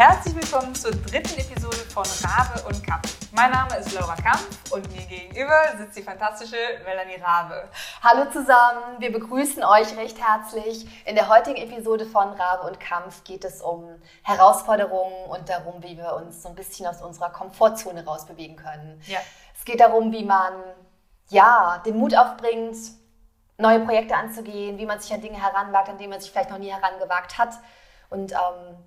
Herzlich willkommen zur dritten Episode von Rabe und Kampf. Mein Name ist Laura Kampf und mir gegenüber sitzt die fantastische Melanie Rabe. Hallo zusammen, wir begrüßen euch recht herzlich. In der heutigen Episode von Rabe und Kampf geht es um Herausforderungen und darum, wie wir uns so ein bisschen aus unserer Komfortzone rausbewegen können. Ja. Es geht darum, wie man ja den Mut aufbringt, neue Projekte anzugehen, wie man sich an Dinge heranwagt, an denen man sich vielleicht noch nie herangewagt hat. Und ähm,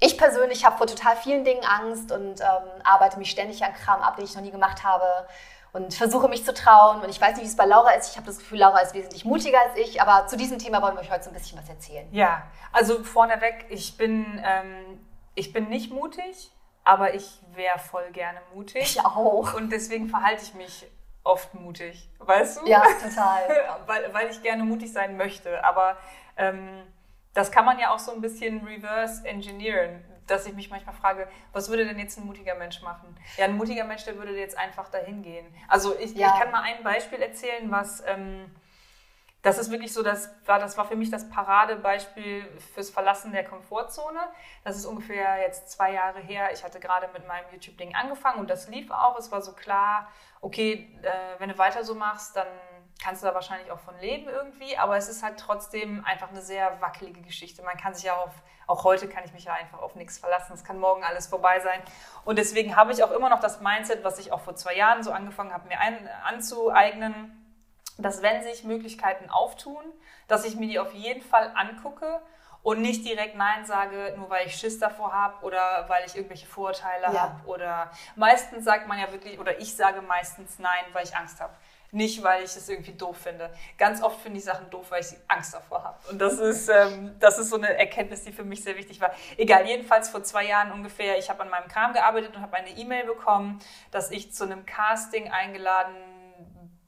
ich persönlich habe vor total vielen Dingen Angst und ähm, arbeite mich ständig an Kram ab, den ich noch nie gemacht habe und versuche mich zu trauen. Und ich weiß nicht, wie es bei Laura ist. Ich habe das Gefühl, Laura ist wesentlich mutiger als ich. Aber zu diesem Thema wollen wir euch heute so ein bisschen was erzählen. Ja, also vorneweg, ich bin, ähm, ich bin nicht mutig, aber ich wäre voll gerne mutig. Ich auch. Und deswegen verhalte ich mich oft mutig, weißt du? Ja, total. weil, weil ich gerne mutig sein möchte. Aber ähm, das kann man ja auch so ein bisschen reverse engineeren, dass ich mich manchmal frage, was würde denn jetzt ein mutiger Mensch machen? Ja, ein mutiger Mensch, der würde jetzt einfach dahin gehen. Also ich, Ja. ich kann mal ein Beispiel erzählen, was ähm, das ist wirklich so, das war, das war für mich das Paradebeispiel fürs Verlassen der Komfortzone. Das ist ungefähr jetzt zwei Jahre her. Ich hatte gerade mit meinem YouTube-Ding angefangen und das lief auch. Es war so klar, okay, äh, wenn du weiter so machst, dann kannst du da wahrscheinlich auch von leben irgendwie. Aber es ist halt trotzdem einfach eine sehr wackelige Geschichte. Man kann sich ja auf, auch heute kann ich mich ja einfach auf nichts verlassen. Es kann morgen alles vorbei sein. Und deswegen habe ich auch immer noch das Mindset, was ich auch vor zwei Jahren so angefangen habe, mir ein, anzueignen dass wenn sich Möglichkeiten auftun, dass ich mir die auf jeden Fall angucke und nicht direkt Nein sage, nur weil ich Schiss davor habe oder weil ich irgendwelche Vorurteile Ja. habe. Oder meistens sagt man ja wirklich, oder ich sage meistens Nein, weil ich Angst habe. Nicht, weil ich es irgendwie doof finde. Ganz oft finde ich Sachen doof, weil ich Angst davor habe. Und das ist, ähm, das ist so eine Erkenntnis, die für mich sehr wichtig war. Egal, jedenfalls vor zwei Jahren ungefähr, ich habe an meinem Kram gearbeitet und habe eine E-Mail bekommen, dass ich zu einem Casting eingeladen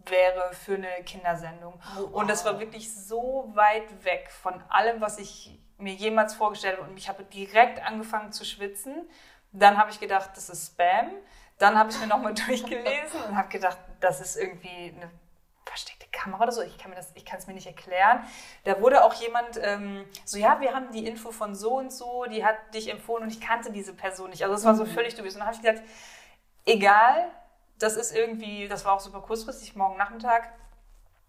wäre für eine Kindersendung. Oh, wow. Und das war wirklich so weit weg von allem, was ich mir jemals vorgestellt habe. Und ich habe direkt angefangen zu schwitzen. Dann habe ich gedacht, das ist Spam. Dann habe ich mir nochmal durchgelesen und habe gedacht, das ist irgendwie eine versteckte Kamera oder so. Ich kann mir das, ich kann es mir nicht erklären. Da wurde auch jemand ähm, so, ja, wir haben die Info von so und so, die hat dich empfohlen und ich kannte diese Person nicht. Also es war so völlig dubios. Und dann habe ich gesagt, egal, das ist irgendwie, das war auch super kurzfristig, morgen Nachmittag.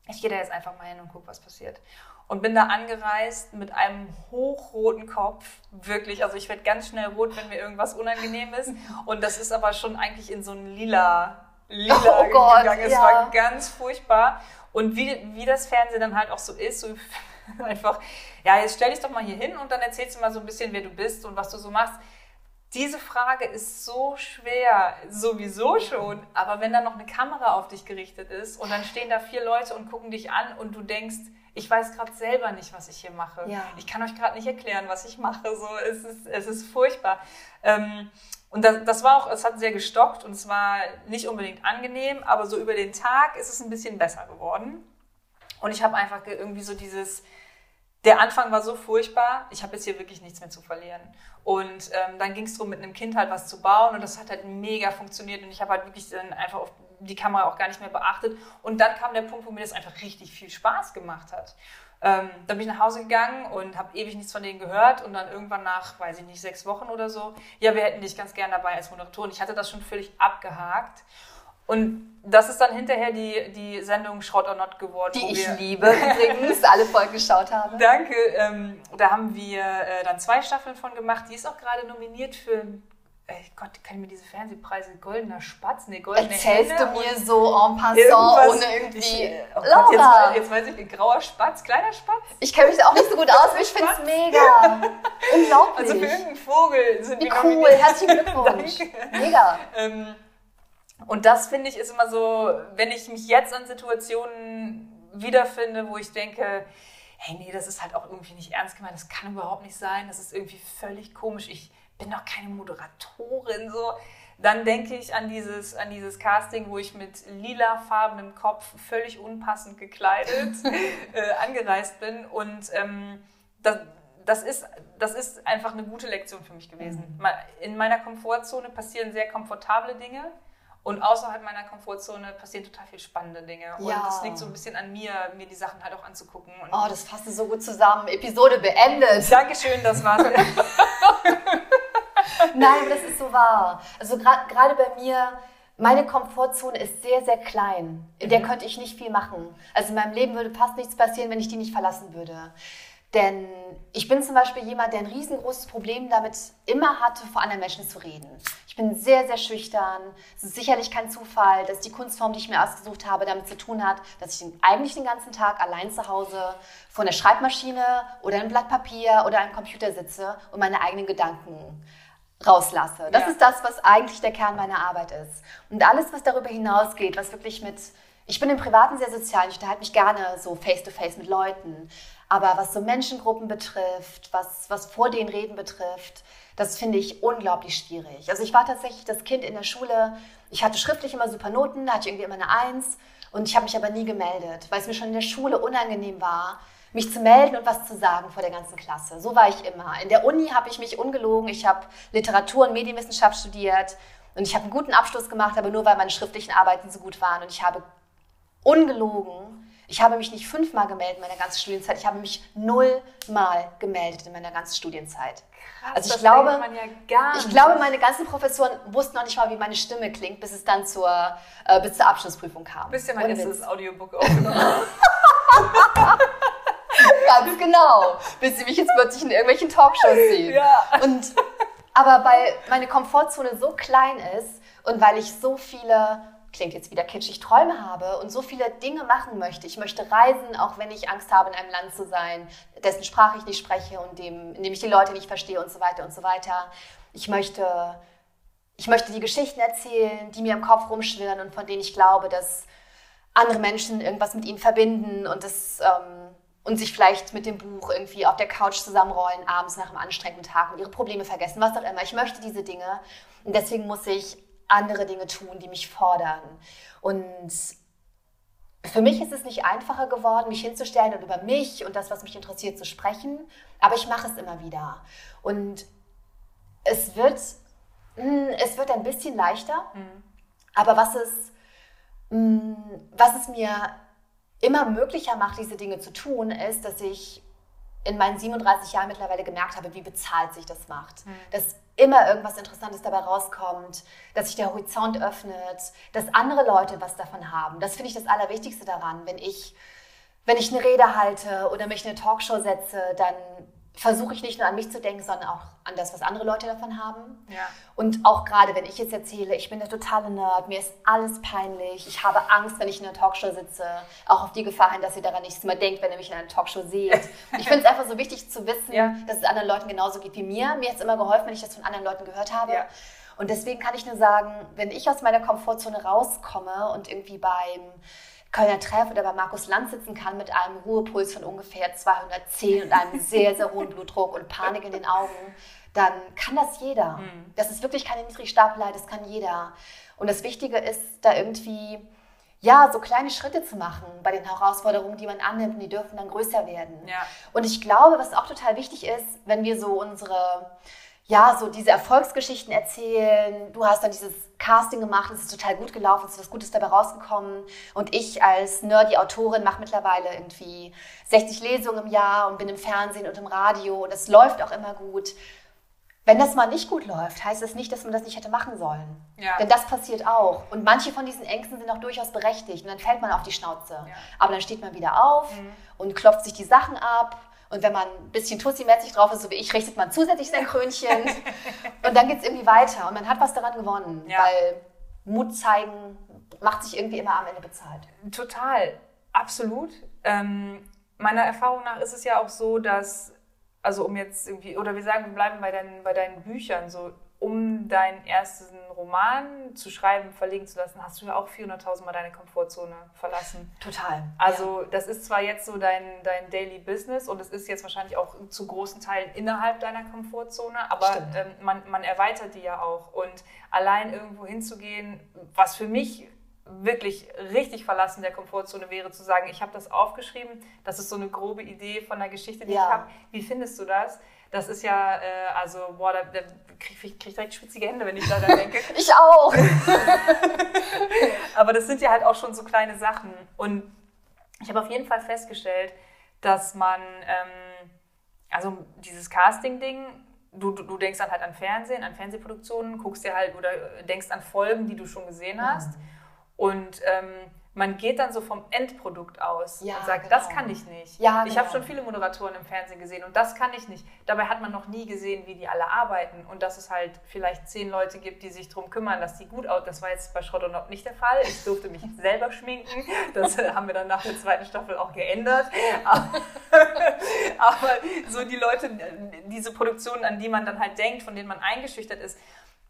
Ich gehe da jetzt einfach mal hin und gucke, was passiert. Und bin da angereist mit einem hochroten Kopf, wirklich. Also ich werde ganz schnell rot, wenn mir irgendwas unangenehm ist. Und das ist aber schon eigentlich in so ein lila, lila Oh Gott, gegangen. Es ja. war ganz furchtbar. Und wie, wie das Fernsehen dann halt auch so ist, so einfach, ja, jetzt stell dich doch mal hier hin und dann erzählst du mal so ein bisschen, wer du bist und was du so machst. Diese Frage ist so schwer, sowieso schon. Aber wenn da noch eine Kamera auf dich gerichtet ist und dann stehen da vier Leute und gucken dich an und du denkst, ich weiß gerade selber nicht, was ich hier mache. Ja. Ich kann euch gerade nicht erklären, was ich mache. So, es ist, es ist furchtbar. Ähm, und das, das war auch, es hat sehr gestockt und es war nicht unbedingt angenehm, aber so über den Tag ist es ein bisschen besser geworden. Und ich habe einfach ge- irgendwie so dieses, der Anfang war so furchtbar, ich habe jetzt hier wirklich nichts mehr zu verlieren. Und ähm, dann ging es darum, mit einem Kind halt was zu bauen und das hat halt mega funktioniert und ich habe halt wirklich dann einfach auf die Kamera auch gar nicht mehr beachtet. Und dann kam der Punkt, wo mir das einfach richtig viel Spaß gemacht hat. Ähm, dann bin ich nach Hause gegangen und habe ewig nichts von denen gehört und dann irgendwann nach, weiß ich nicht, sechs Wochen oder so, ja, wir hätten dich ganz gern dabei als Moderatorin. Ich hatte das schon völlig abgehakt. Und das ist dann hinterher die, die Sendung Schrott or Not geworden. Die ich liebe, übrigens, alle Folgen geschaut habe. Danke. Ähm, da haben wir äh, dann zwei Staffeln von gemacht. Die ist auch gerade nominiert für, äh, Gott, kann ich mir diese Fernsehpreise, Goldener Spatz, nee, Goldene Erzählst du Henne mir so en passant, ohne irgendwie... Ich, äh, oh Gott, Laura, jetzt, jetzt weiß ich, nicht, grauer Spatz, kleiner Spatz? ich kenne mich da auch nicht so gut aus, aber ich finde es mega. Unglaublich. Also für irgendeinen Vogel sind Wie die cool, nominiert. herzlichen Glückwunsch. Danke. Mega. Ähm, und das finde ich ist immer so, wenn ich mich jetzt an Situationen wiederfinde, wo ich denke, hey, nee, das ist halt auch irgendwie nicht ernst gemeint, das kann überhaupt nicht sein, das ist irgendwie völlig komisch, ich bin doch keine Moderatorin, so. Dann denke ich an dieses, an dieses Casting, wo ich mit lilafarbenem Kopf völlig unpassend gekleidet äh, angereist bin. Und ähm, das, das, ist, das ist einfach eine gute Lektion für mich gewesen. Ma- In meiner Komfortzone passieren sehr komfortable Dinge. Und außerhalb meiner Komfortzone passieren total viel spannende Dinge. Und Ja. das liegt so ein bisschen an mir, mir die Sachen halt auch anzugucken. Und Oh, das fasst du so gut zusammen. Episode beendet. Dankeschön, das war's. Nein, aber das ist so wahr. Also gerade bei mir, meine Komfortzone ist sehr, sehr klein. In der mhm. könnte ich nicht viel machen. Also in meinem Leben würde fast nichts passieren, wenn ich die nicht verlassen würde. Denn ich bin zum Beispiel jemand, der ein riesengroßes Problem damit immer hatte, vor anderen Menschen zu reden. Ich bin sehr, sehr schüchtern. Es ist sicherlich kein Zufall, dass die Kunstform, die ich mir ausgesucht habe, damit zu tun hat, dass ich eigentlich den ganzen Tag allein zu Hause vor einer Schreibmaschine oder einem Blatt Papier oder einem Computer sitze und meine eigenen Gedanken rauslasse. Das ja. ist das, was eigentlich der Kern meiner Arbeit ist. Und alles, was darüber hinausgeht, was wirklich mit ich bin im Privaten sehr sozial, ich unterhalte mich gerne so face-to-face -face mit Leuten. Aber was so Menschengruppen betrifft, was, was vor den Reden betrifft, das finde ich unglaublich schwierig. Also ich war tatsächlich das Kind in der Schule, ich hatte schriftlich immer super Noten, da hatte ich irgendwie immer eine Eins und ich habe mich aber nie gemeldet, weil es mir schon in der Schule unangenehm war, mich zu melden und was zu sagen vor der ganzen Klasse. So war ich immer. In der Uni habe ich mich ungelogen, ich habe Literatur und Medienwissenschaft studiert und ich habe einen guten Abschluss gemacht, aber nur weil meine schriftlichen Arbeiten so gut waren und ich habe ungelogen ich habe mich nicht fünfmal gemeldet in meiner ganzen Studienzeit, ich habe mich nullmal gemeldet in meiner ganzen Studienzeit. Krass, also ich glaube, ja ich glaube, meine ganzen Professoren wussten noch nicht mal, wie meine Stimme klingt, bis es dann zur, äh, bis zur Abschlussprüfung kam. Bist ja mein erstes Audiobook aufgenommen. Ganz genau. Bis sie mich jetzt plötzlich in irgendwelchen Talkshows sehen. Ja. Und, aber weil meine Komfortzone so klein ist und weil ich so viele klingt jetzt wieder kitschig, Träume habe und so viele Dinge machen möchte. Ich möchte reisen, auch wenn ich Angst habe, in einem Land zu sein, dessen Sprache ich nicht spreche und dem, in dem ich die Leute nicht verstehe und so weiter und so weiter. Ich möchte, ich möchte die Geschichten erzählen, die mir im Kopf rumschwirren und von denen ich glaube, dass andere Menschen irgendwas mit ihnen verbinden und das ähm, und sich vielleicht mit dem Buch irgendwie auf der Couch zusammenrollen, abends nach einem anstrengenden Tag und ihre Probleme vergessen, was auch immer. Ich möchte diese Dinge und deswegen muss ich andere Dinge tun, die mich fordern. Und für mich ist es nicht einfacher geworden, mich hinzustellen und über mich und das, was mich interessiert, zu sprechen, aber ich mache es immer wieder. Und es wird, hm, es wird ein bisschen leichter, mhm. aber was es, hm, was es mir immer möglicher macht, diese Dinge zu tun, ist, dass ich in meinen 37 Jahren mittlerweile gemerkt habe, wie bezahlt sich das macht. Mhm. Dass immer irgendwas Interessantes dabei rauskommt, dass sich der Horizont öffnet, dass andere Leute was davon haben. Das finde ich das Allerwichtigste daran. Wenn ich, wenn ich eine Rede halte oder mich in eine Talkshow setze, dann versuche ich nicht nur an mich zu denken, sondern auch an das, was andere Leute davon haben. Ja. Und auch gerade, wenn ich jetzt erzähle, ich bin der totale Nerd, mir ist alles peinlich, ich habe Angst, wenn ich in einer Talkshow sitze, auch auf die Gefahr hin, dass ihr daran nichts mehr denkt, wenn ihr mich in einer Talkshow seht. Ich finde es einfach so wichtig zu wissen, ja. dass es anderen Leuten genauso geht wie mir. Mir hat es immer geholfen, wenn ich das von anderen Leuten gehört habe. Ja. Und deswegen kann ich nur sagen, wenn ich aus meiner Komfortzone rauskomme und irgendwie beim Kölner Treff oder bei Markus Land sitzen kann mit einem Ruhepuls von ungefähr 210 und einem sehr, sehr hohen Blutdruck und Panik in den Augen, dann kann das jeder. Mhm. Das ist wirklich keine Niedrigstapelei, das kann jeder. Und das Wichtige ist, da irgendwie, ja, so kleine Schritte zu machen bei den Herausforderungen, die man annimmt, und die dürfen dann größer werden. Ja. Und ich glaube, was auch total wichtig ist, wenn wir so unsere ja, so diese Erfolgsgeschichten erzählen. Du hast dann dieses Casting gemacht, es ist total gut gelaufen, es ist was Gutes dabei rausgekommen. Und ich als nerdy Autorin mache mittlerweile irgendwie 60 Lesungen im Jahr und bin im Fernsehen und im Radio und es läuft auch immer gut. Wenn das mal nicht gut läuft, heißt das nicht, dass man das nicht hätte machen sollen. Ja. Denn das passiert auch. Und manche von diesen Ängsten sind auch durchaus berechtigt. Und dann fällt man auf die Schnauze. Ja. Aber dann steht man wieder auf mhm. und klopft sich die Sachen ab und wenn man ein bisschen Tussi-mäßig drauf ist, so wie ich, richtet man zusätzlich sein Krönchen. und dann geht es irgendwie weiter. Und man hat was daran gewonnen. Ja. Weil Mut zeigen macht sich irgendwie immer am Ende bezahlt. Total. Absolut. Ähm, meiner Erfahrung nach ist es ja auch so, dass, also um jetzt irgendwie, oder wir sagen, wir bleiben bei deinen, bei deinen Büchern, so um deinen ersten Roman zu schreiben, verlegen zu lassen, hast du ja auch 400.000 Mal deine Komfortzone verlassen. Total. Also ja. das ist zwar jetzt so dein, dein Daily Business und es ist jetzt wahrscheinlich auch zu großen Teilen innerhalb deiner Komfortzone, aber ähm, man, man erweitert die ja auch. Und allein irgendwo hinzugehen, was für mich wirklich richtig verlassen der Komfortzone wäre, zu sagen, ich habe das aufgeschrieben, das ist so eine grobe Idee von der Geschichte, die ja. ich habe. Wie findest du das? Das ist ja, äh, also, boah, da, da kriege ich krieg direkt schwitzige Hände, wenn ich da denke. ich auch. Aber das sind ja halt auch schon so kleine Sachen. Und ich habe auf jeden Fall festgestellt, dass man, ähm, also dieses Casting-Ding, du, du, du denkst dann halt an Fernsehen, an Fernsehproduktionen, guckst dir halt oder denkst an Folgen, die du schon gesehen hast. Mhm. Und ähm, man geht dann so vom Endprodukt aus ja, und sagt, genau. das kann ich nicht. Ja, ich genau. habe schon viele Moderatoren im Fernsehen gesehen und das kann ich nicht. Dabei hat man noch nie gesehen, wie die alle arbeiten und dass es halt vielleicht zehn Leute gibt, die sich darum kümmern, dass die gut aussehen. Das war jetzt bei Schrott und Ob nicht der Fall. Ich durfte mich selber schminken. Das haben wir dann nach der zweiten Staffel auch geändert. Aber, aber so die Leute, diese Produktionen, an die man dann halt denkt, von denen man eingeschüchtert ist,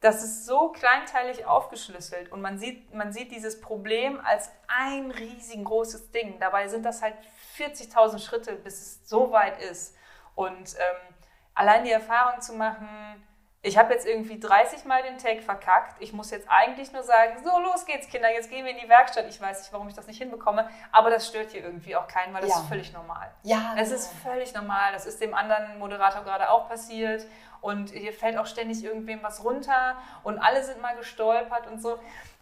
das ist so kleinteilig aufgeschlüsselt und man sieht, man sieht dieses Problem als ein riesengroßes Ding. Dabei sind das halt 40.000 Schritte, bis es so weit ist. Und ähm, allein die Erfahrung zu machen, ich habe jetzt irgendwie 30 Mal den Take verkackt. Ich muss jetzt eigentlich nur sagen, so los geht's, Kinder, jetzt gehen wir in die Werkstatt. Ich weiß nicht, warum ich das nicht hinbekomme, aber das stört hier irgendwie auch keinen, weil das ja. ist völlig normal. Ja. Es ist völlig normal. Das ist dem anderen Moderator gerade auch passiert und hier fällt auch ständig irgendwem was runter und alle sind mal gestolpert und so.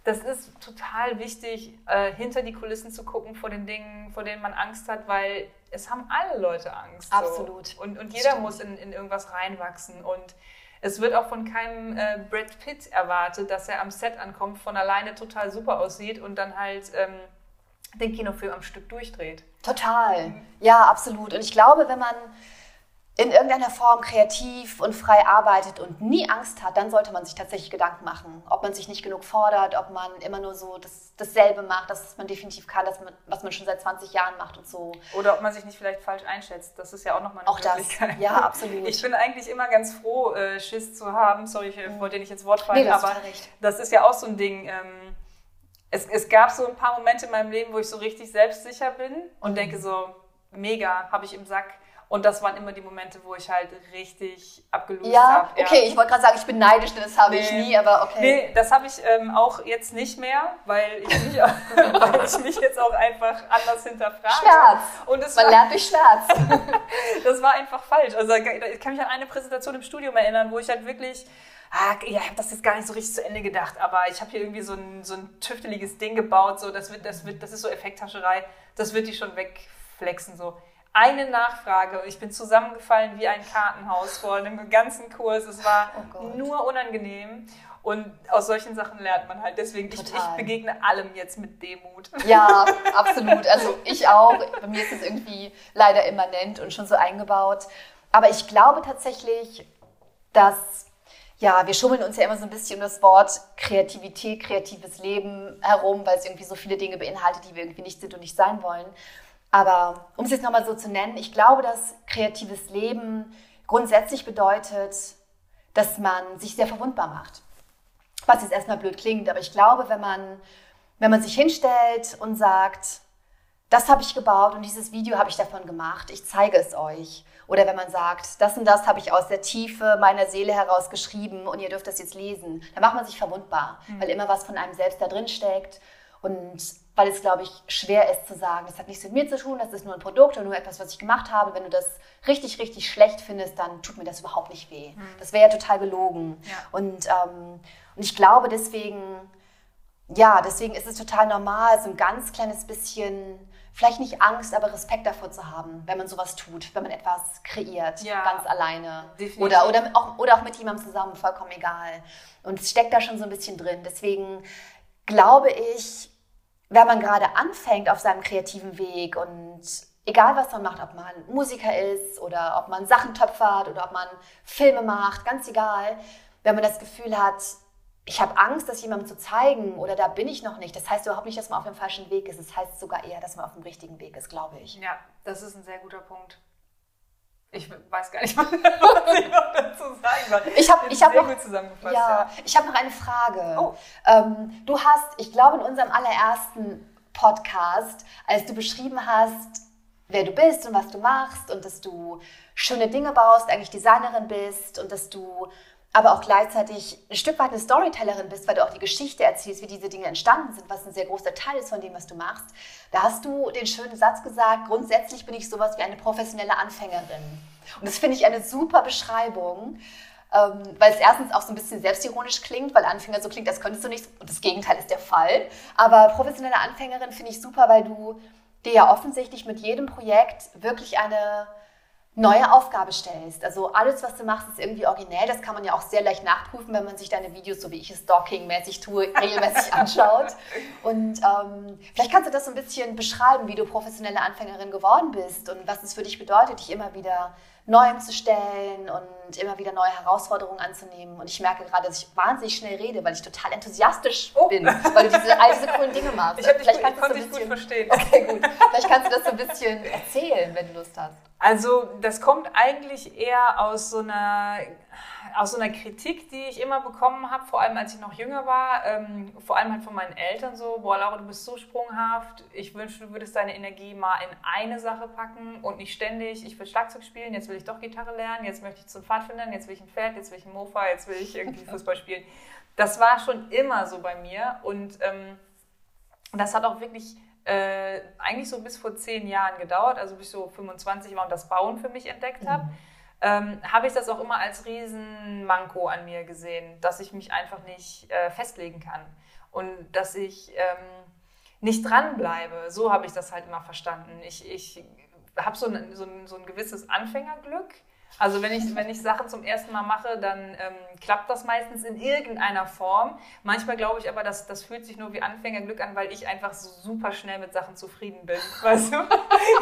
Das ist total wichtig, äh, hinter die Kulissen zu gucken vor den Dingen, vor denen man Angst hat, weil es haben alle Leute Angst. Absolut. So. Und, und jeder Stimmt. muss in, in irgendwas reinwachsen und es wird auch von keinem äh, Brad Pitt erwartet, dass er am Set ankommt, von alleine total super aussieht und dann halt ähm, den Kinofilm am Stück durchdreht. Total. Ja, absolut. Und ich glaube, wenn man in irgendeiner Form kreativ und frei arbeitet und nie Angst hat, dann sollte man sich tatsächlich Gedanken machen, ob man sich nicht genug fordert, ob man immer nur so das, dasselbe macht, das man definitiv kann, das man, was man schon seit 20 Jahren macht und so. Oder ob man sich nicht vielleicht falsch einschätzt. Das ist ja auch nochmal eine auch Möglichkeit. Das. Ja, absolut. Ich bin eigentlich immer ganz froh, äh, Schiss zu haben. Sorry, ich mhm. wollte nicht ins Wort fallen, nee, aber das ist ja auch so ein Ding. Ähm, es, es gab so ein paar Momente in meinem Leben, wo ich so richtig selbstsicher bin und mhm. denke so, mega, habe ich im Sack und das waren immer die Momente, wo ich halt richtig abgelöst ja, habe. Ja, okay, ich wollte gerade sagen, ich bin neidisch, denn das habe nee, ich nie, aber okay. Nee, das habe ich ähm, auch jetzt nicht mehr, weil ich, mich, weil ich mich jetzt auch einfach anders hinterfrage. Schmerz. Und es Man war, lernt durch Schmerz. das war einfach falsch. Also ich kann mich an eine Präsentation im Studium erinnern, wo ich halt wirklich ah, ja, ich habe das jetzt gar nicht so richtig zu Ende gedacht, aber ich habe hier irgendwie so ein, so ein tüfteliges Ding gebaut, so das wird, das wird, das ist so Effekthascherei, das wird die schon wegflexen, so eine Nachfrage. Ich bin zusammengefallen wie ein Kartenhaus vor einem ganzen Kurs. Es war oh nur unangenehm. Und aus solchen Sachen lernt man halt. Deswegen, ich, ich, begegne allem jetzt mit Demut. Ja, absolut. Also ich auch. Bei mir ist es irgendwie leider immanent und schon so eingebaut. Aber ich glaube tatsächlich, dass, ja, wir schummeln uns ja immer so ein bisschen um das Wort Kreativität, kreatives Leben herum, weil es irgendwie so viele Dinge beinhaltet, die wir irgendwie nicht sind und nicht sein wollen. Aber um es jetzt nochmal so zu nennen, ich glaube, dass kreatives Leben grundsätzlich bedeutet, dass man sich sehr verwundbar macht. Was jetzt erstmal blöd klingt, aber ich glaube, wenn man, wenn man sich hinstellt und sagt, das habe ich gebaut und dieses Video habe ich davon gemacht, ich zeige es euch. Oder wenn man sagt, das und das habe ich aus der Tiefe meiner Seele heraus geschrieben und ihr dürft das jetzt lesen, dann macht man sich verwundbar, mhm. weil immer was von einem selbst da drin steckt. Und weil es, glaube ich, schwer ist zu sagen, das hat nichts mit mir zu tun, das ist nur ein Produkt und nur etwas, was ich gemacht habe. Wenn du das richtig, richtig schlecht findest, dann tut mir das überhaupt nicht weh. Mhm. Das wäre ja total gelogen. Ja. Und, ähm, und ich glaube deswegen, ja, deswegen ist es total normal, so ein ganz kleines bisschen, vielleicht nicht Angst, aber Respekt davor zu haben, wenn man sowas tut, wenn man etwas kreiert, ja, ganz alleine. Definitiv. Oder, oder, auch, oder auch mit jemandem zusammen, vollkommen egal. Und es steckt da schon so ein bisschen drin. Deswegen glaube ich, wenn man gerade anfängt auf seinem kreativen Weg und egal was man macht, ob man Musiker ist oder ob man Sachen töpfert oder ob man Filme macht, ganz egal, wenn man das Gefühl hat, ich habe Angst, das jemandem zu zeigen oder da bin ich noch nicht. Das heißt überhaupt nicht, dass man auf dem falschen Weg ist. Das heißt sogar eher, dass man auf dem richtigen Weg ist, glaube ich. Ja, das ist ein sehr guter Punkt. Ich weiß gar nicht, was ich noch dazu sagen soll. Ich habe ich hab noch, ja, ja. Ich hab noch eine Frage. Oh. Ähm, du hast, ich glaube, in unserem allerersten Podcast, als du beschrieben hast, wer du bist und was du machst und dass du schöne Dinge baust, eigentlich Designerin bist und dass du aber auch gleichzeitig ein Stück weit eine Storytellerin bist, weil du auch die Geschichte erzählst, wie diese Dinge entstanden sind, was ein sehr großer Teil ist von dem, was du machst. Da hast du den schönen Satz gesagt, grundsätzlich bin ich sowas wie eine professionelle Anfängerin. Und das finde ich eine super Beschreibung, ähm, weil es erstens auch so ein bisschen selbstironisch klingt, weil Anfänger so klingt, das könntest du nicht, und das Gegenteil ist der Fall. Aber professionelle Anfängerin finde ich super, weil du dir ja offensichtlich mit jedem Projekt wirklich eine neue Aufgabe stellst. Also alles, was du machst, ist irgendwie originell. Das kann man ja auch sehr leicht nachprüfen, wenn man sich deine Videos, so wie ich es stalking-mäßig tue, regelmäßig anschaut. Und ähm, vielleicht kannst du das so ein bisschen beschreiben, wie du professionelle Anfängerin geworden bist und was es für dich bedeutet, dich immer wieder Neuem zu stellen und immer wieder neue Herausforderungen anzunehmen. Und ich merke gerade, dass ich wahnsinnig schnell rede, weil ich total enthusiastisch oh. bin, weil du diese, all diese coolen Dinge machst. Ich, dich, Vielleicht kannst ich konnte dich gut verstehen. Okay, gut. Vielleicht kannst du das so ein bisschen erzählen, wenn du Lust hast. Also das kommt eigentlich eher aus so einer aus so einer Kritik, die ich immer bekommen habe, vor allem als ich noch jünger war, ähm, vor allem halt von meinen Eltern so, boah Laura, du bist so sprunghaft, ich wünschte, du würdest deine Energie mal in eine Sache packen und nicht ständig, ich will Schlagzeug spielen, jetzt will ich doch Gitarre lernen, jetzt möchte ich zum Pfadfindern, jetzt will ich ein Pferd, jetzt will ich ein Mofa, jetzt will ich irgendwie Fußball spielen. Das war schon immer so bei mir und ähm, das hat auch wirklich äh, eigentlich so bis vor zehn Jahren gedauert, also bis ich so 25 war und das Bauen für mich entdeckt habe. Mhm ähm, habe ich das auch immer als Riesenmanko an mir gesehen, dass ich mich einfach nicht äh, festlegen kann und dass ich ähm, nicht dranbleibe. So habe ich das halt immer verstanden. Ich, ich habe so, so, so ein gewisses Anfängerglück also wenn ich, wenn ich Sachen zum ersten Mal mache, dann ähm, klappt das meistens in irgendeiner Form. Manchmal glaube ich aber, dass das fühlt sich nur wie Anfängerglück an, weil ich einfach so super schnell mit Sachen zufrieden bin. Weißt du?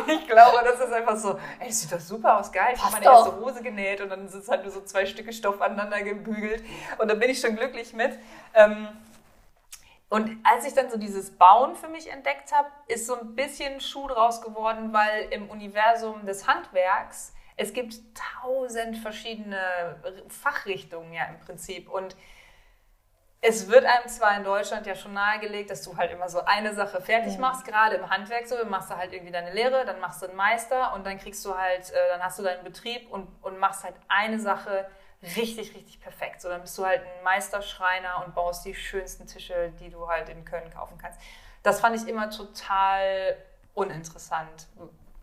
Ich glaube, das ist einfach so, ey, sieht das super aus, geil. Ich habe meine doch. erste Hose genäht und dann sind es halt nur so zwei Stücke Stoff aneinander gebügelt. Und da bin ich schon glücklich mit. Ähm, und als ich dann so dieses Bauen für mich entdeckt habe, ist so ein bisschen Schuh draus geworden, weil im Universum des Handwerks es gibt tausend verschiedene Fachrichtungen ja im Prinzip und es wird einem zwar in Deutschland ja schon nahegelegt, dass du halt immer so eine Sache fertig mhm. machst, gerade im Handwerk so, machst du halt irgendwie deine Lehre, dann machst du einen Meister und dann kriegst du halt, äh, dann hast du deinen Betrieb und, und machst halt eine Sache richtig, richtig perfekt. So, dann bist du halt ein Meisterschreiner und baust die schönsten Tische, die du halt in Köln kaufen kannst. Das fand ich immer total uninteressant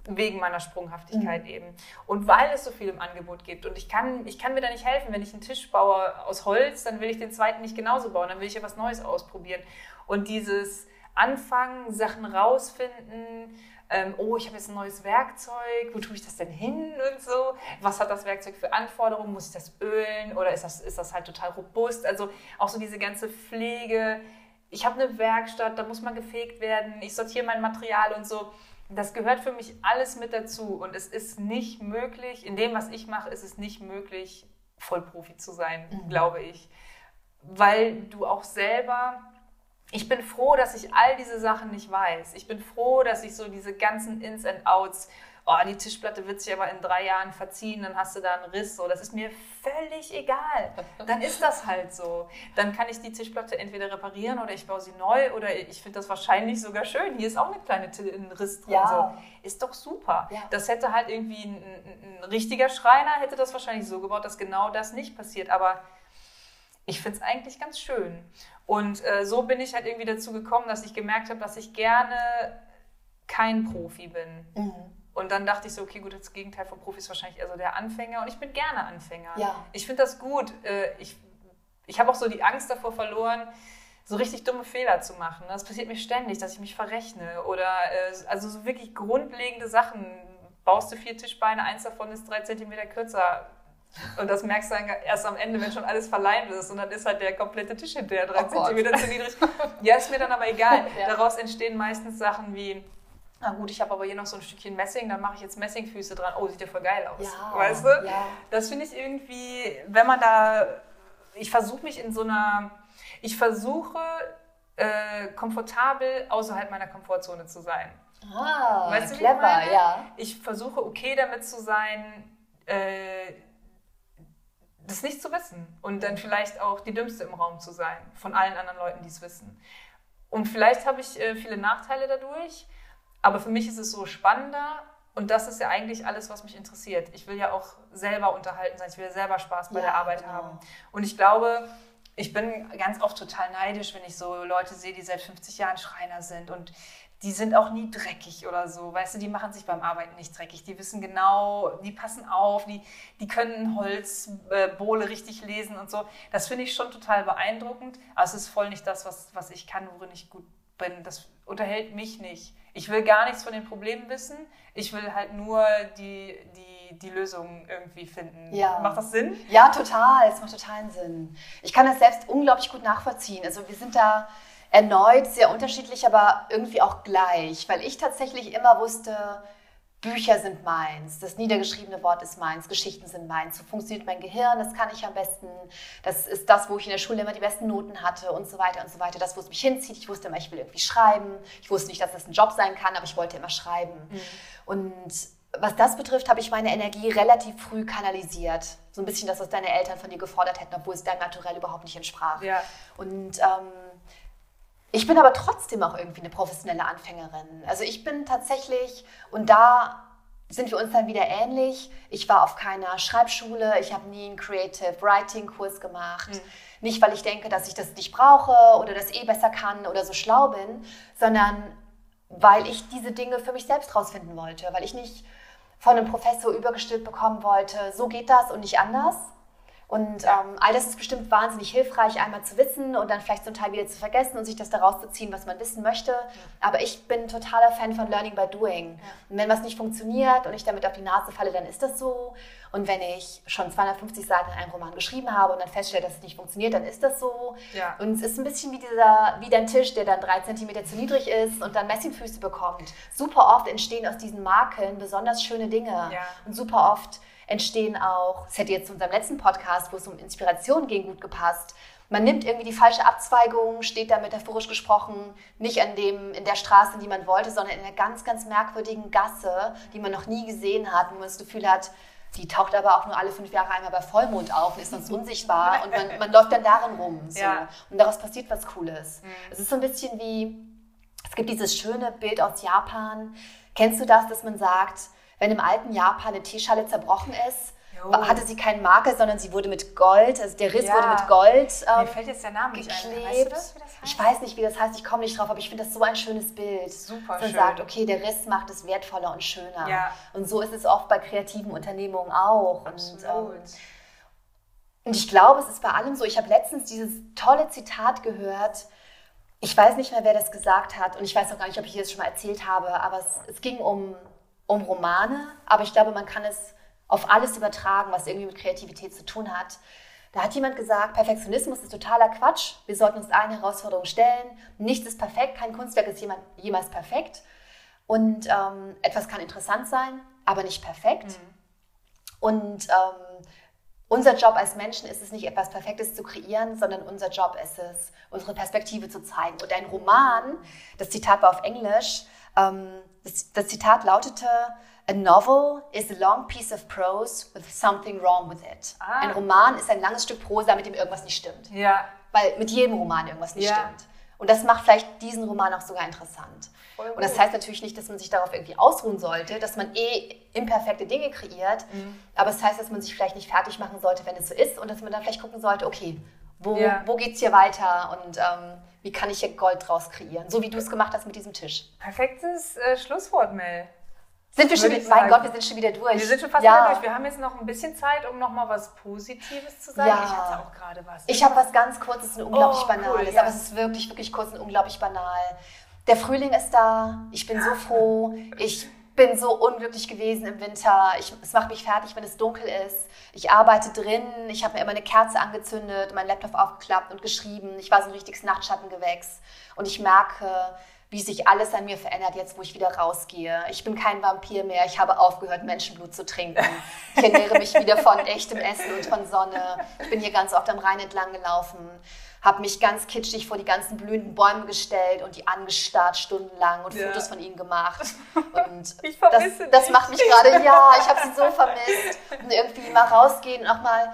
wegen meiner Sprunghaftigkeit mhm. eben. Und weil es so viel im Angebot gibt. Und ich kann, ich kann mir da nicht helfen. Wenn ich einen Tisch baue aus Holz, dann will ich den zweiten nicht genauso bauen. Dann will ich ja was Neues ausprobieren. Und dieses Anfangen, Sachen rausfinden, ähm, oh, ich habe jetzt ein neues Werkzeug, wo tue ich das denn hin und so? Was hat das Werkzeug für Anforderungen? Muss ich das ölen oder ist das, ist das halt total robust? Also auch so diese ganze Pflege. Ich habe eine Werkstatt, da muss man gefegt werden, ich sortiere mein Material und so das gehört für mich alles mit dazu. Und es ist nicht möglich, in dem, was ich mache, ist es nicht möglich, Vollprofi zu sein, mhm. glaube ich. Weil du auch selber, ich bin froh, dass ich all diese Sachen nicht weiß. Ich bin froh, dass ich so diese ganzen Ins and Outs oh, die Tischplatte wird sich aber in drei Jahren verziehen, dann hast du da einen Riss. So, das ist mir völlig egal. Dann ist das halt so. Dann kann ich die Tischplatte entweder reparieren oder ich baue sie neu oder ich finde das wahrscheinlich sogar schön. Hier ist auch eine kleine ein Riss drin. Ja. So. Ist doch super. Ja. Das hätte halt irgendwie ein, ein, ein richtiger Schreiner hätte das wahrscheinlich so gebaut, dass genau das nicht passiert. Aber ich finde es eigentlich ganz schön. Und äh, so bin ich halt irgendwie dazu gekommen, dass ich gemerkt habe, dass ich gerne kein Profi bin. Mhm. Und dann dachte ich so, okay, gut, das Gegenteil von Profi ist wahrscheinlich eher so der Anfänger. Und ich bin gerne Anfänger. Ja. Ich finde das gut. Äh, ich, ich habe auch so die Angst davor verloren, so richtig dumme Fehler zu machen. Das passiert mir ständig, dass ich mich verrechne. Oder äh, also so wirklich grundlegende Sachen. Baust du vier Tischbeine, eins davon ist drei Zentimeter kürzer. Und das merkst du dann erst am Ende, wenn schon alles verleimt ist. Und dann ist halt der komplette Tisch hinterher drei oh Zentimeter zu niedrig. Ja, ist mir dann aber egal. Ja. Daraus entstehen meistens Sachen wie na gut, ich habe aber hier noch so ein Stückchen Messing, dann mache ich jetzt Messingfüße dran. Oh, sieht ja voll geil aus. Ja, weißt du? Ja. Das finde ich irgendwie, wenn man da, ich versuche mich in so einer, ich versuche äh, komfortabel außerhalb meiner Komfortzone zu sein. Ah, weißt du, clever, ich ja. Ich versuche okay damit zu sein, äh, das nicht zu wissen und dann vielleicht auch die Dümmste im Raum zu sein von allen anderen Leuten, die es wissen. Und vielleicht habe ich äh, viele Nachteile dadurch, aber für mich ist es so spannender und das ist ja eigentlich alles, was mich interessiert. Ich will ja auch selber unterhalten sein, ich will selber Spaß bei ja, der Arbeit genau. haben. Und ich glaube, ich bin ganz oft total neidisch, wenn ich so Leute sehe, die seit 50 Jahren Schreiner sind und die sind auch nie dreckig oder so. Weißt du, die machen sich beim Arbeiten nicht dreckig. Die wissen genau, die passen auf, die, die können Holzbohle richtig lesen und so. Das finde ich schon total beeindruckend. Aber es ist voll nicht das, was, was ich kann, worin ich gut bin. Das unterhält mich nicht. Ich will gar nichts von den Problemen wissen. Ich will halt nur die, die die, Lösung irgendwie finden. Ja. Macht das Sinn? Ja, total. Es macht totalen Sinn. Ich kann das selbst unglaublich gut nachvollziehen. Also wir sind da erneut sehr unterschiedlich, aber irgendwie auch gleich, weil ich tatsächlich immer wusste, Bücher sind meins, das niedergeschriebene Wort ist meins, Geschichten sind meins, so funktioniert mein Gehirn, das kann ich am besten, das ist das, wo ich in der Schule immer die besten Noten hatte und so weiter und so weiter, das, wo es mich hinzieht. Ich wusste immer, ich will irgendwie schreiben. Ich wusste nicht, dass das ein Job sein kann, aber ich wollte immer schreiben. Mhm. Und was das betrifft, habe ich meine Energie relativ früh kanalisiert. So ein bisschen das, was deine Eltern von dir gefordert hätten, obwohl es deinem Naturell überhaupt nicht entsprach. Ja. Und ähm, ich bin aber trotzdem auch irgendwie eine professionelle Anfängerin. Also ich bin tatsächlich, und da sind wir uns dann wieder ähnlich. Ich war auf keiner Schreibschule, ich habe nie einen Creative Writing Kurs gemacht. Mhm. Nicht, weil ich denke, dass ich das nicht brauche oder das eh besser kann oder so schlau bin, sondern weil ich diese Dinge für mich selbst rausfinden wollte, weil ich nicht von einem Professor übergestülpt bekommen wollte, so geht das und nicht anders, und ähm, all das ist bestimmt wahnsinnig hilfreich, einmal zu wissen und dann vielleicht zum Teil wieder zu vergessen und sich das daraus zu ziehen, was man wissen möchte. Ja. Aber ich bin totaler Fan von Learning by Doing. Ja. Und wenn was nicht funktioniert und ich damit auf die Nase falle, dann ist das so. Und wenn ich schon 250 Seiten in einem Roman geschrieben habe und dann feststelle, dass es nicht funktioniert, dann ist das so. Ja. Und es ist ein bisschen wie, dieser, wie dein Tisch, der dann drei Zentimeter zu niedrig ist und dann Messingfüße bekommt. Super oft entstehen aus diesen Makeln besonders schöne Dinge. Und super oft entstehen auch, es hätte jetzt zu unserem letzten Podcast, wo es um Inspiration ging, gut gepasst. Man nimmt irgendwie die falsche Abzweigung, steht da metaphorisch gesprochen nicht an dem, in der Straße, die man wollte, sondern in einer ganz, ganz merkwürdigen Gasse, die man noch nie gesehen hat, wo man das Gefühl hat, die taucht aber auch nur alle fünf Jahre einmal bei Vollmond auf und ist sonst unsichtbar und man, man läuft dann darin rum. So. Ja. Und daraus passiert was Cooles. Mhm. Es ist so ein bisschen wie, es gibt dieses schöne Bild aus Japan. Kennst du das, dass man sagt, wenn im alten Japan eine Teeschale zerbrochen ist, jo. hatte sie keinen Makel, sondern sie wurde mit Gold, also der Riss ja. wurde mit Gold ähm, Mir fällt jetzt der Name geklebt. Nicht ein. Weißt du das, wie das heißt? Ich weiß nicht, wie das heißt, ich komme nicht drauf, aber ich finde das so ein schönes Bild. Super Man schön. sagt, okay, der Riss macht es wertvoller und schöner. Ja. Und so ist es oft bei kreativen Unternehmungen auch. Absolut. Und, ähm, und ich glaube, es ist bei allem so. Ich habe letztens dieses tolle Zitat gehört. Ich weiß nicht mehr, wer das gesagt hat und ich weiß auch gar nicht, ob ich das schon mal erzählt habe, aber es, es ging um um Romane, aber ich glaube, man kann es auf alles übertragen, was irgendwie mit Kreativität zu tun hat. Da hat jemand gesagt, Perfektionismus ist totaler Quatsch. Wir sollten uns eine Herausforderung stellen. Nichts ist perfekt, kein Kunstwerk ist jemals perfekt. Und ähm, etwas kann interessant sein, aber nicht perfekt. Mhm. Und ähm, unser Job als Menschen ist es nicht, etwas Perfektes zu kreieren, sondern unser Job ist es, unsere Perspektive zu zeigen. Und ein Roman, das Zitat war auf Englisch, das, das Zitat lautete, A novel is a long piece of prose with something wrong with it. Ah. Ein Roman ist ein langes Stück Prosa, mit dem irgendwas nicht stimmt. Ja. Weil mit jedem Roman irgendwas nicht ja. stimmt. Und das macht vielleicht diesen Roman auch sogar interessant. Und das heißt natürlich nicht, dass man sich darauf irgendwie ausruhen sollte, dass man eh imperfekte Dinge kreiert. Mhm. Aber es das heißt, dass man sich vielleicht nicht fertig machen sollte, wenn es so ist. Und dass man dann vielleicht gucken sollte, okay, wo, ja. wo geht es hier weiter? Und ähm, wie kann ich hier Gold draus kreieren? So wie du es gemacht hast mit diesem Tisch. Perfektes äh, Schlusswort, Mel. Sind wir schon wieder, mein Gott, wir sind schon wieder durch. Wir sind schon fast ja. wieder durch. Wir haben jetzt noch ein bisschen Zeit, um noch mal was Positives zu sagen. Ja. Ich hatte auch gerade was. Ich habe was ganz Kurzes und unglaublich oh, Banales, cool, ja. aber es ist wirklich, wirklich kurz und unglaublich banal. Der Frühling ist da. Ich bin so froh. Ich bin so unglücklich gewesen im Winter. Ich, es macht mich fertig, wenn es dunkel ist. Ich arbeite drin. Ich habe mir immer eine Kerze angezündet, meinen Laptop aufgeklappt und geschrieben. Ich war so ein richtiges Nachtschattengewächs. Und ich merke, wie sich alles an mir verändert, jetzt wo ich wieder rausgehe. Ich bin kein Vampir mehr. Ich habe aufgehört, Menschenblut zu trinken. Ich ernähre mich wieder von echtem Essen und von Sonne. Ich bin hier ganz oft am Rhein entlang gelaufen habe mich ganz kitschig vor die ganzen blühenden Bäume gestellt und die angestarrt stundenlang und ja. Fotos von ihnen gemacht. Und ich vermisse das, das macht mich gerade, ja, ich habe sie so vermisst. Und irgendwie mal rausgehen und auch mal,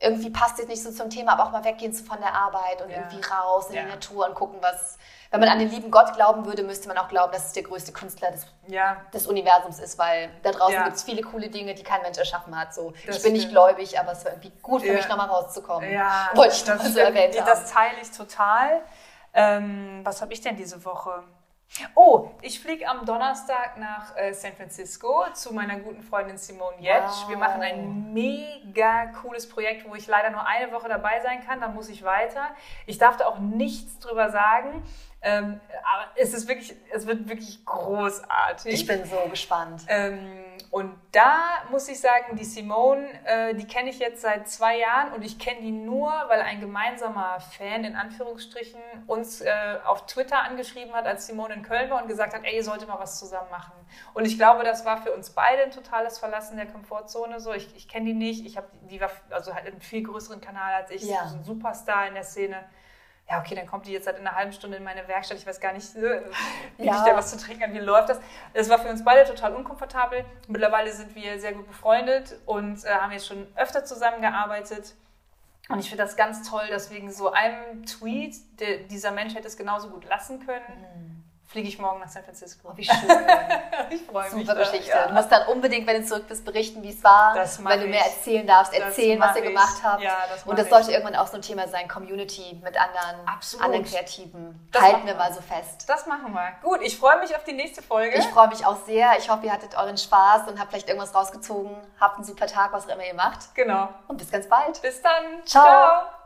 irgendwie passt jetzt nicht so zum Thema, aber auch mal weggehen von der Arbeit und ja. irgendwie raus in ja. die Natur und gucken, was, wenn man an den lieben Gott glauben würde, müsste man auch glauben, dass es der größte Künstler des, ja. des Universums ist, weil da draußen ja. gibt es viele coole Dinge, die kein Mensch erschaffen hat. So, ich bin stimmt. nicht gläubig, aber es war irgendwie gut für ja. mich, nochmal rauszukommen. Ja, Wollte ich das so erwähnt haben. Das teile ich total. Ähm, was habe ich denn diese Woche? Oh, ich fliege am Donnerstag nach äh, San Francisco zu meiner guten Freundin Simone Jetsch. Wow. Wir machen ein mega cooles Projekt, wo ich leider nur eine Woche dabei sein kann. Dann muss ich weiter. Ich darf da auch nichts drüber sagen. Ähm, aber es ist wirklich, es wird wirklich großartig. Ich bin so gespannt. Ähm, Und da muss ich sagen, die Simone, äh, die kenne ich jetzt seit zwei Jahren und ich kenne die nur, weil ein gemeinsamer Fan in Anführungsstrichen uns äh, auf Twitter angeschrieben hat, als Simone in Köln war und gesagt hat, ey, ihr solltet mal was zusammen machen. Und ich glaube, das war für uns beide ein totales Verlassen der Komfortzone. So, ich, ich kenne die nicht, ich habe die war also halt einen viel größeren Kanal als ich, Ja. so ein Superstar in der Szene. Ja, okay, dann kommt die jetzt halt in einer halben Stunde in meine Werkstatt. Ich weiß gar nicht, äh, biete Ja. ich da was zu trinken an, wie läuft das? Das war für uns beide total unkomfortabel. Mittlerweile sind wir sehr gut befreundet und äh, haben jetzt schon öfter zusammengearbeitet. Und ich finde das ganz toll, dass wegen so einem Tweet, der, dieser Mensch hätte es genauso gut lassen können, fliege ich morgen nach San Francisco. Oh, wie schön. Ich freue mich. Super Geschichte. ja. Du musst dann unbedingt, wenn du zurück bist, berichten, wie es war. Das wenn du mehr ich. erzählen darfst, erzählen, was ihr ich. gemacht habt. Ja, das Und das ich. sollte irgendwann auch so ein Thema sein, Community mit anderen, Absolut. anderen Kreativen. Das Halten wir. mal so fest. Das machen wir. Gut, ich freue mich auf die nächste Folge. Ich freue mich auch sehr. Ich hoffe, ihr hattet euren Spaß und habt vielleicht irgendwas rausgezogen. Habt einen super Tag, was auch immer ihr macht. genau. Und bis ganz bald. Bis dann. Ciao. Ciao.